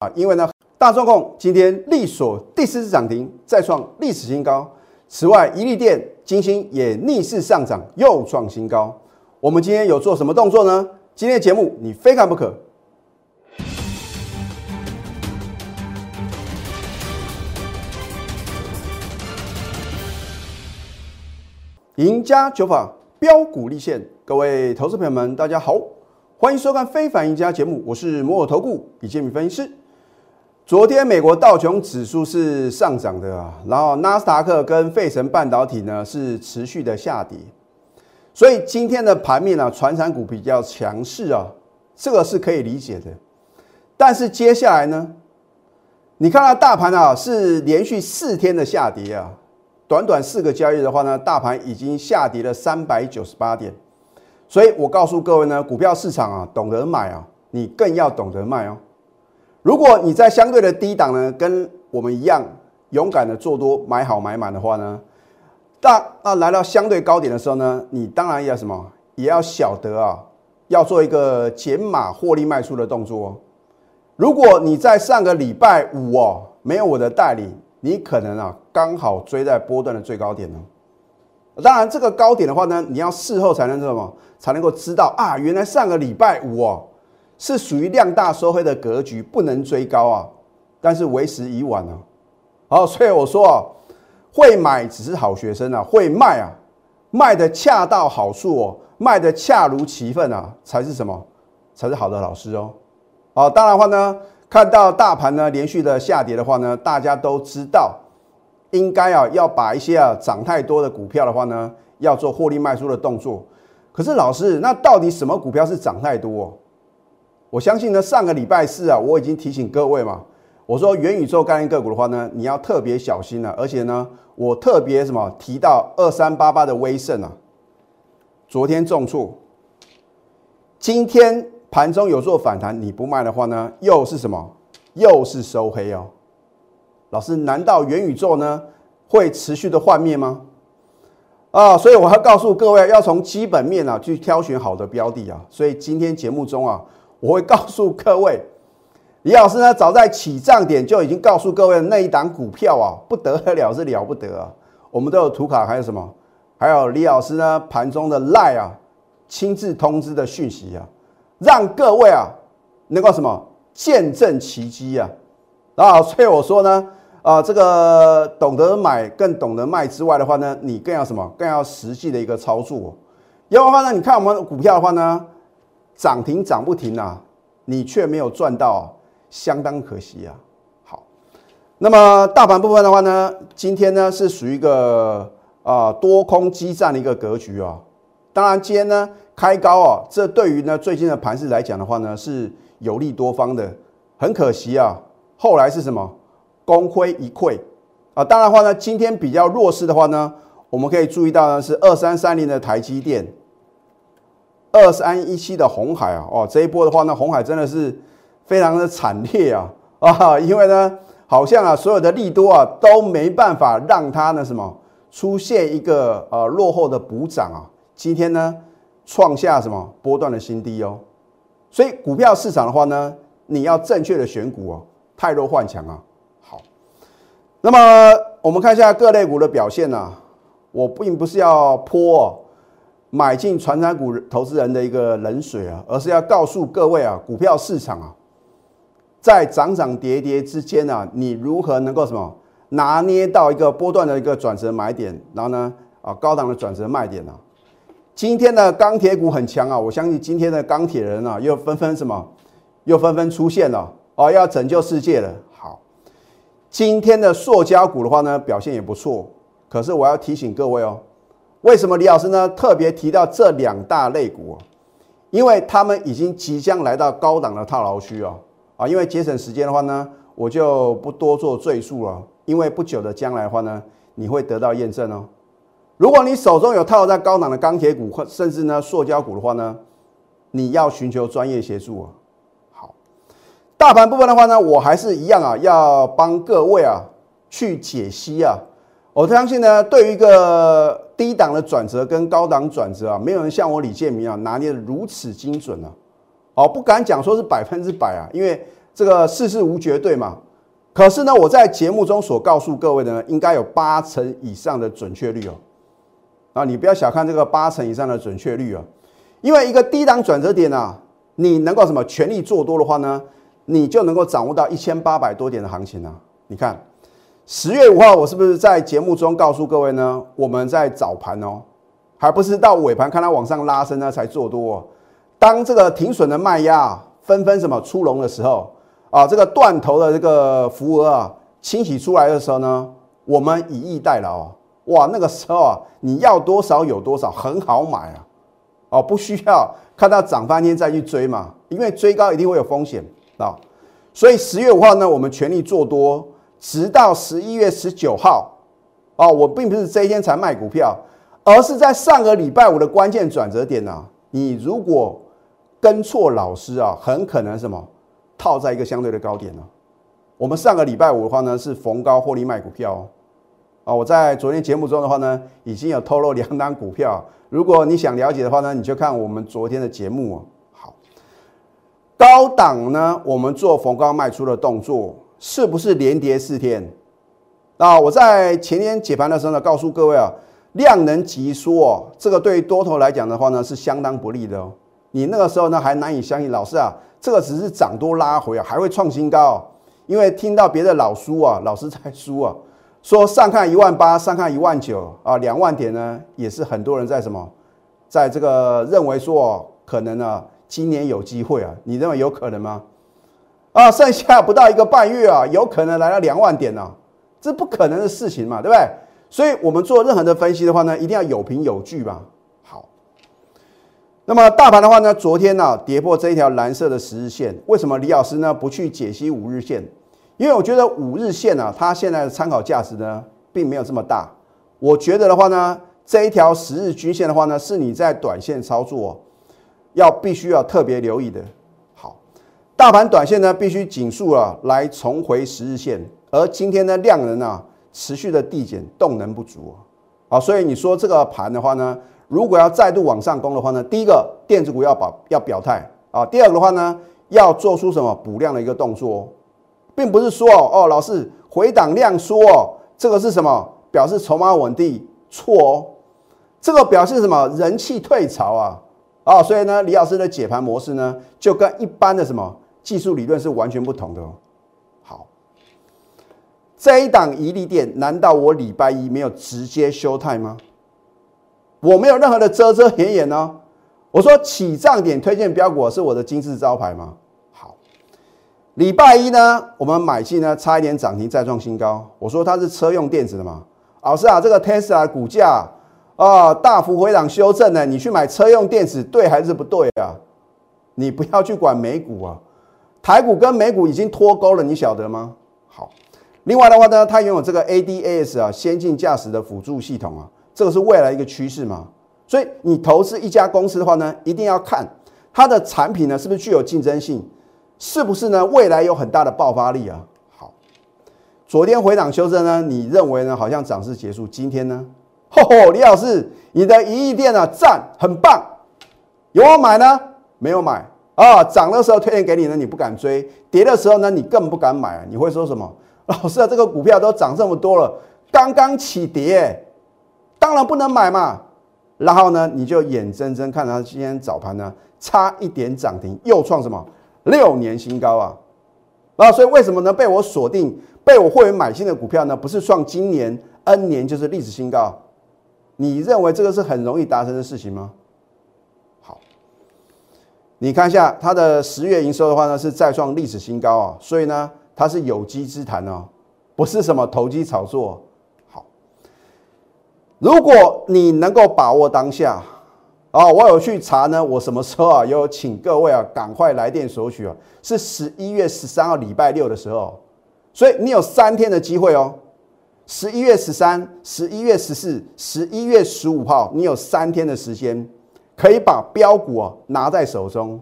啊，因为呢，大中控今天力所第四次涨停，再创历史新高。此外，一利电、金星也逆势上涨，又创新高。我们今天有做什么动作呢？今天的节目你非看不可。赢家九法标股立现，各位投资朋友们，大家好，欢迎收看《非凡赢家》节目，我是摩尔投顾李建明分析师。昨天美国道琼指数是上涨的啊，然后纳斯达克跟费城半导体呢是持续的下跌，所以今天的盘面呢，传产股比较强势啊，这个是可以理解的。但是接下来呢，你看到大盘啊是连续四天的下跌啊。短短四个交易的话呢，大盘已经下跌了三百九十八点，所以我告诉各位呢，股票市场啊，懂得买啊，你更要懂得卖哦。如果你在相对的低档呢，跟我们一样勇敢的做多买好买满的话呢，大那来到相对高点的时候呢，你当然要什么，也要晓得啊，要做一个减码获利卖出的动作。如果你在上个礼拜五哦，没有我的带领。你可能啊，刚好追在波段的最高点呢。当然，这个高点的话呢，你要事后才能什么，才能够知道啊，原来上个礼拜五哦，是属于量大收黑的格局，不能追高啊。但是为时已晚了。好，所以我说啊，会买只是好学生啊，会卖啊，卖的恰到好处哦，卖的恰如其分啊，才是什么？才是好的老师哦。好，当然话呢。看到大盘呢连续的下跌的话呢，大家都知道应该啊要把一些啊涨太多的股票的话呢，要做获利卖出的动作。可是老师，那到底什么股票是涨太多？我相信呢，上个礼拜四啊，我已经提醒各位嘛，我说元宇宙概念个股的话呢，你要特别小心了。而且呢，我特别什么提到二三八八的威盛啊，昨天重挫，今天。盘中有做反弹，你不卖的话呢，又是什么？又是收黑哦。老师，难道元宇宙呢会持续的幻灭吗？啊，所以我要告诉各位，要从基本面啊去挑选好的标的啊。所以今天节目中啊，我会告诉各位，李老师呢早在起涨点就已经告诉各位那一档股票啊不得了，是了不得啊。我们都有图卡，还有什么？还有李老师呢盘中的赖啊亲自通知的讯息啊。让各位啊能够什么见证奇迹啊啊！所以我说呢啊，这个懂得买更懂得卖之外的话呢，你更要什么？更要实际的一个操作。要不然呢，你看我们股票的话呢，涨停涨不停啊，你却没有赚到，相当可惜啊。好，那么大盘部分的话呢，今天呢是属于一个啊多空激战的一个格局啊。当然今天呢。开高啊，这对于呢最近的盘势来讲的话呢，是有利多方的。很可惜啊，后来是什么？功亏一篑啊！当然话呢，今天比较弱势的话呢，我们可以注意到呢是二三三零的台积电，二三一七的红海啊，哦，这一波的话呢，红海真的是非常的惨烈啊 啊！因为呢，好像啊所有的利多啊都没办法让它呢什么出现一个呃落后的补涨啊。今天呢？创下什么波段的新低哦，所以股票市场的话呢，你要正确的选股哦，太弱换强啊。好，那么我们看一下各类股的表现呢，我并不是要泼买进传产股投资人的一个冷水啊，而是要告诉各位啊，股票市场啊，在涨涨跌跌之间呢，你如何能够什么拿捏到一个波段的一个转折买点，然后呢啊高档的转折卖点呢？今天的钢铁股很强啊！我相信今天的钢铁人啊，又纷纷什么，又纷纷出现了哦，要拯救世界了。好，今天的塑胶股的话呢，表现也不错。可是我要提醒各位哦，为什么李老师呢特别提到这两大类股？因为他们已经即将来到高档的套牢区哦。啊，因为节省时间的话呢，我就不多做赘述了。因为不久的将来的话呢，你会得到验证哦。如果你手中有套在高档的钢铁股或甚至呢塑胶股的话呢，你要寻求专业协助啊。好，大盘部分的话呢，我还是一样啊，要帮各位啊去解析啊。我相信呢，对于一个低档的转折跟高档转折啊，没有人像我李建明啊拿捏的如此精准啊。哦，不敢讲说是百分之百啊，因为这个事事无绝对嘛。可是呢，我在节目中所告诉各位的呢，应该有八成以上的准确率哦。啊，你不要小看这个八成以上的准确率哦，因为一个低档转折点啊，你能够什么全力做多的话呢，你就能够掌握到一千八百多点的行情啊。你看，十月五号我是不是在节目中告诉各位呢？我们在早盘哦，还不是到尾盘看它往上拉升呢才做多。当这个停损的卖压啊纷纷什么出笼的时候。啊，这个断头的这个浮额啊，清洗出来的时候呢，我们以逸待劳啊，哇，那个时候啊，你要多少有多少，很好买啊，哦，不需要看到涨翻天再去追嘛，因为追高一定会有风险啊，所以十月五号呢，我们全力做多，直到十一月十九号，哦，我并不是这一天才卖股票，而是在上个礼拜五的关键转折点呢，你如果跟错老师啊，很可能什么？套在一个相对的高点呢。我们上个礼拜五的话呢，是逢高获利卖股票哦。啊，我在昨天节目中的话呢，已经有透露两单股票。如果你想了解的话呢，你就看我们昨天的节目哦。好，高档呢，我们做逢高卖出的动作，是不是连跌四天？啊，我在前天解盘的时候呢，告诉各位啊，量能急缩哦，这个对于多头来讲的话呢，是相当不利的哦。你那个时候呢，还难以相信，老师啊。这个只是涨多拉回啊，还会创新高，因为听到别的老叔啊，老师在输啊，说上看一万八，上看一万九啊，两万点呢，也是很多人在什么，在这个认为说可能呢，今年有机会啊，你认为有可能吗？啊，剩下不到一个半月啊，有可能来到两万点呢，这不可能的事情嘛，对不对？所以我们做任何的分析的话呢，一定要有凭有据吧。好那么大盘的话呢，昨天呢跌破这一条蓝色的十日线，为什么李老师呢不去解析五日线？因为我觉得五日线呢，它现在的参考价值呢并没有这么大。我觉得的话呢，这一条十日均线的话呢，是你在短线操作要必须要特别留意的。大盘短线呢必须紧速啊来重回十日线，而今天的量能啊持续的递减，动能不足啊，所以你说这个盘的话呢？如果要再度往上攻的话呢，第一个电子股要保要表态啊，第二个的话呢，要做出什么补量的一个动作，并不是说哦，老师回档量缩哦，这个是什么？表示筹码稳定？错哦，这个表示什么？人气退潮啊啊，所以呢，李老师的解盘模式呢，就跟一般的什么技术理论是完全不同的哦。好，这一档一利电，难道我礼拜一没有直接休态吗？我没有任何的遮遮掩掩呢。我说起涨点推荐标股是我的金字招牌吗？好，礼拜一呢，我们买进呢，差一点涨停再创新高。我说它是车用电子的嘛，老师啊，这个 Tesla 股价啊大幅回档修正呢，你去买车用电子对还是不对啊？你不要去管美股啊，台股跟美股已经脱钩了，你晓得吗？好，另外的话呢，它拥有这个 ADAS 啊，先进驾驶的辅助系统啊。这个是未来一个趋势嘛？所以你投资一家公司的话呢，一定要看它的产品呢是不是具有竞争性，是不是呢未来有很大的爆发力啊？好，昨天回档修正呢，你认为呢？好像涨势结束，今天呢？吼吼，李老师，你的一亿店啊，赞，很棒，有我买呢？没有买啊？涨的时候推荐给你呢，你不敢追；跌的时候呢，你更不敢买。你会说什么？老师啊，这个股票都涨这么多了，刚刚起跌。当然不能买嘛，然后呢，你就眼睁睁看它今天早盘呢差一点涨停，又创什么六年新高啊！啊，所以为什么呢？被我锁定、被我会员买新的股票呢？不是创今年 N 年就是历史新高？你认为这个是很容易达成的事情吗？你看一下它的十月营收的话呢，是再创历史新高啊！所以呢，它是有机之谈哦，不是什么投机炒作。好如果你能够把握当下，啊，我有去查呢，我什么时候啊？有请各位啊，赶快来电索取啊，是十一月十三号礼拜六的时候，所以你有三天的机会哦。十一月十三、十一月十四、十一月十五号，你有三天的时间，可以把标股啊拿在手中，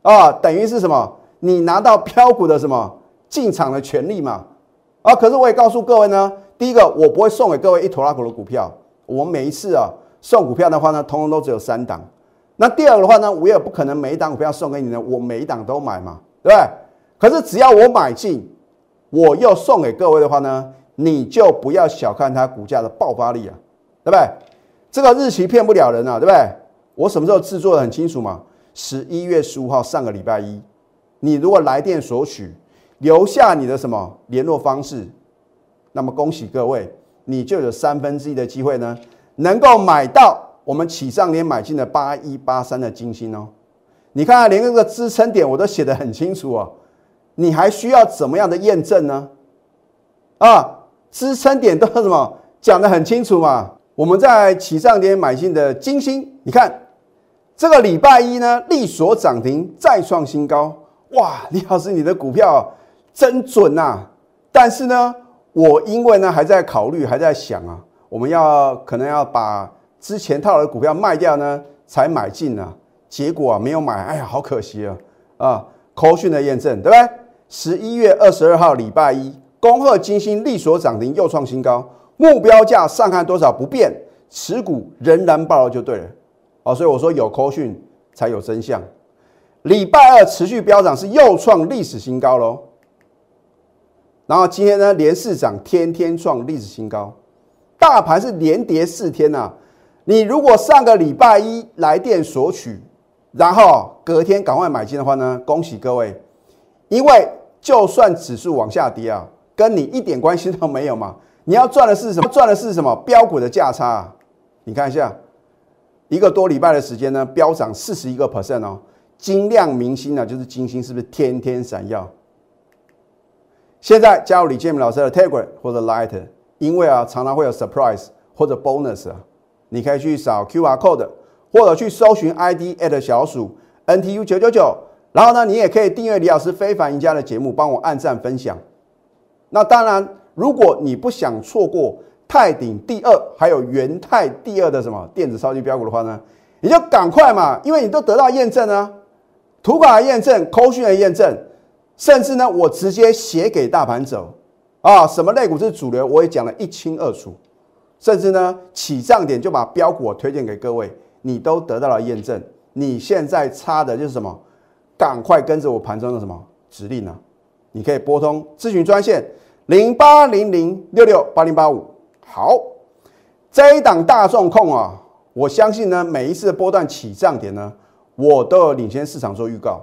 啊，等于是什么？你拿到标股的什么进场的权利嘛？啊，可是我也告诉各位呢，第一个，我不会送给各位一坨拉股的股票。我每一次啊送股票的话呢，通通都只有三档。那第二个的话呢，我也不可能每一档股票送给你呢，我每一档都买嘛，对不对？可是只要我买进，我又送给各位的话呢，你就不要小看它股价的爆发力啊，对不对？这个日期骗不了人啊，对不对？我什么时候制作的很清楚嘛？十一月十五号，上个礼拜一，你如果来电索取，留下你的什么联络方式，那么恭喜各位，你就有三分之一的机会呢，能够买到我们起上年买进的八一八三的金星哦。你看，连这个支撑点我都写得很清楚哦，你还需要怎么样的验证呢？啊，支撑点都是什么讲得很清楚嘛？我们在起上点买进的金星，你看。这个礼拜一呢，利索涨停再创新高，哇！李老师，你的股票真准呐！但是呢，我因为呢还在考虑，还在想啊，我们要可能要把之前套的股票卖掉呢，才买进呢。结果啊，没有买，哎呀，好可惜啊！啊，扣讯的验证，对不对？十一月二十二号礼拜一，恭贺金星利索涨停又创新高，目标价上看多少不变，持股仍然爆了就对了。哦，所以我说有扣讯才有真相。礼拜二持续飙涨，是又创历史新高喽。然后今天呢，连市涨，天天创历史新高，大盘是连跌四天呐。你如果上个礼拜一来电索取，然后隔天赶快买进的话呢，恭喜各位，因为就算指数往下跌啊，跟你一点关系都没有嘛。你要赚的是什么？赚的是什么？标股的价差啊。你看一下。一个多礼拜的时间呢，飙涨四十一个 percent 哦，金亮明星呢，就是金星，是不是天天闪耀？现在加入李建明老师的 Telegram 或者 Light，因为啊，常常会有 surprise 或者 bonus 啊，你可以去扫 QR code，或者去搜寻 ID at 小鼠 NTU 九九九，然后呢，你也可以订阅李老师非凡赢家的节目，帮我按赞分享。那当然，如果你不想错过。泰鼎第二，还有元泰第二的什么电子超级标股的话呢？你就赶快嘛，因为你都得到验证啊，图卡的验证、扣讯的验证，甚至呢，我直接写给大盘走啊，什么类股是主流，我也讲了一清二楚，甚至呢，起涨点就把标股我推荐给各位，你都得到了验证。你现在差的就是什么？赶快跟着我盘中的什么指令呢？你可以拨通咨询专线零八零零六六八零八五。好，这一档大众控啊，我相信呢，每一次的波段起涨点呢，我都有领先市场做预告。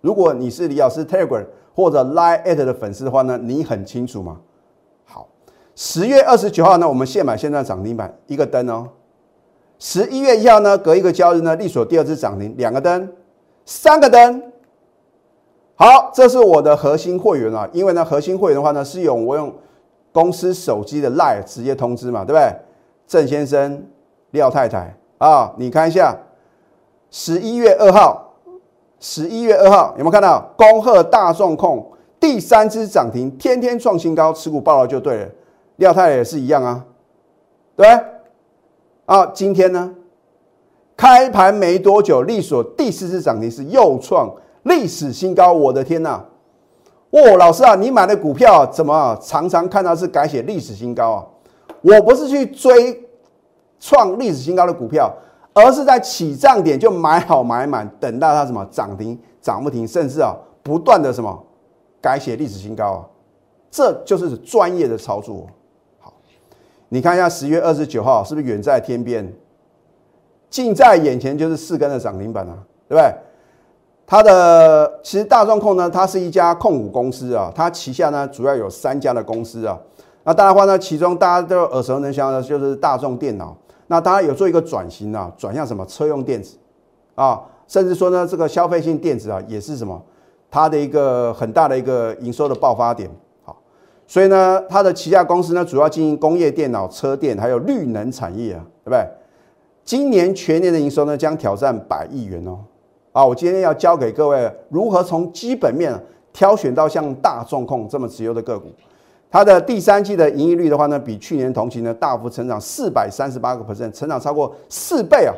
如果你是李老师 Telegram 或者 Line at 的粉丝的话呢，你很清楚吗？好，十月二十九号呢，我们现买现在涨停板一个灯哦。十一月一号呢，隔一个交易日呢，利索第二次涨停两个灯，三个灯。好，这是我的核心会员啊，因为呢，核心会员的话呢，是用我用。公司手机的 Line 直接通知嘛，对不对？郑先生、廖太太啊，你看一下，十一月二号，十一月二号有没有看到？恭贺大众控第三只涨停，天天创新高，持股爆了就对了。廖太太也是一样啊，对不对？啊，今天呢，开盘没多久，利索第四次涨停是又创历史新高，我的天呐！哦，老师啊，你买的股票怎么常常看到是改写历史新高啊？我不是去追创历史新高的股票，而是在起涨点就买好买满，等到它什么涨停涨不停，甚至啊不断的什么改写历史新高啊，这就是专业的操作。好，你看一下十月二十九号是不是远在天边，近在眼前就是四根的涨停板啊，对不对？它的其实大众控呢，它是一家控股公司啊，它旗下呢主要有三家的公司啊。那当然话呢，其中大家都耳熟能详的就是大众电脑。那当然有做一个转型啊，转向什么车用电子啊，甚至说呢，这个消费性电子啊，也是什么它的一个很大的一个营收的爆发点。好，所以呢，它的旗下公司呢，主要经营工业电脑、车电还有绿能产业啊，对不对？今年全年的营收呢，将挑战百亿元哦。啊，我今天要教给各位如何从基本面挑选到像大众控这么直优的个股。它的第三季的盈利率的话呢，比去年同期呢大幅成长四百三十八个 percent，成长超过四倍啊！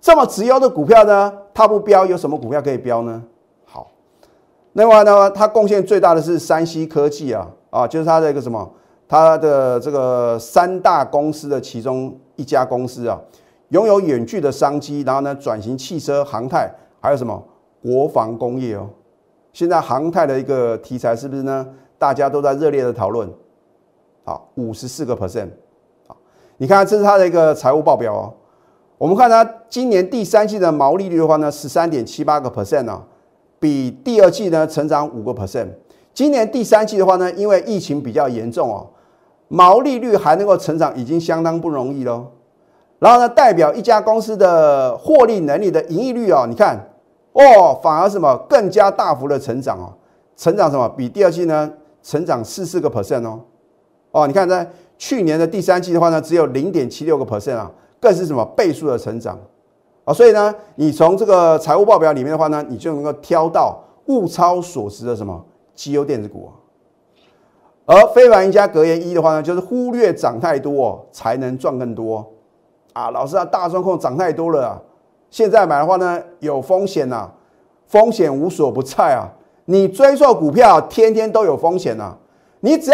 这么直优的股票呢，它不标，有什么股票可以标呢？好，另外呢，它贡献最大的是山西科技啊，啊，就是它的一个什么，它的这个三大公司的其中一家公司啊。拥有远距的商机，然后呢，转型汽车、航太，还有什么国防工业哦？现在航太的一个题材是不是呢？大家都在热烈的讨论。好，五十四个 percent。好，你看这是它的一个财务报表哦。我们看它今年第三季的毛利率的话呢，十三点七八个 percent 啊，比第二季呢成长五个 percent。今年第三季的话呢，因为疫情比较严重哦，毛利率还能够成长，已经相当不容易喽。然后呢，代表一家公司的获利能力的盈利率哦，你看哦，反而什么更加大幅的成长哦，成长什么比第二季呢成长四四个 percent 哦。哦，你看在去年的第三季的话呢，只有零点七六个 percent 啊，更是什么倍数的成长啊！所以呢，你从这个财务报表里面的话呢，你就能够挑到物超所值的什么绩优电子股啊。而非凡一家格言一的话呢，就是忽略涨太多才能赚更多啊！老师啊，大庄控涨太多了啊，现在买的话呢有风险呐，风险无所不在啊！你追错股票，天天都有风险呐。你只要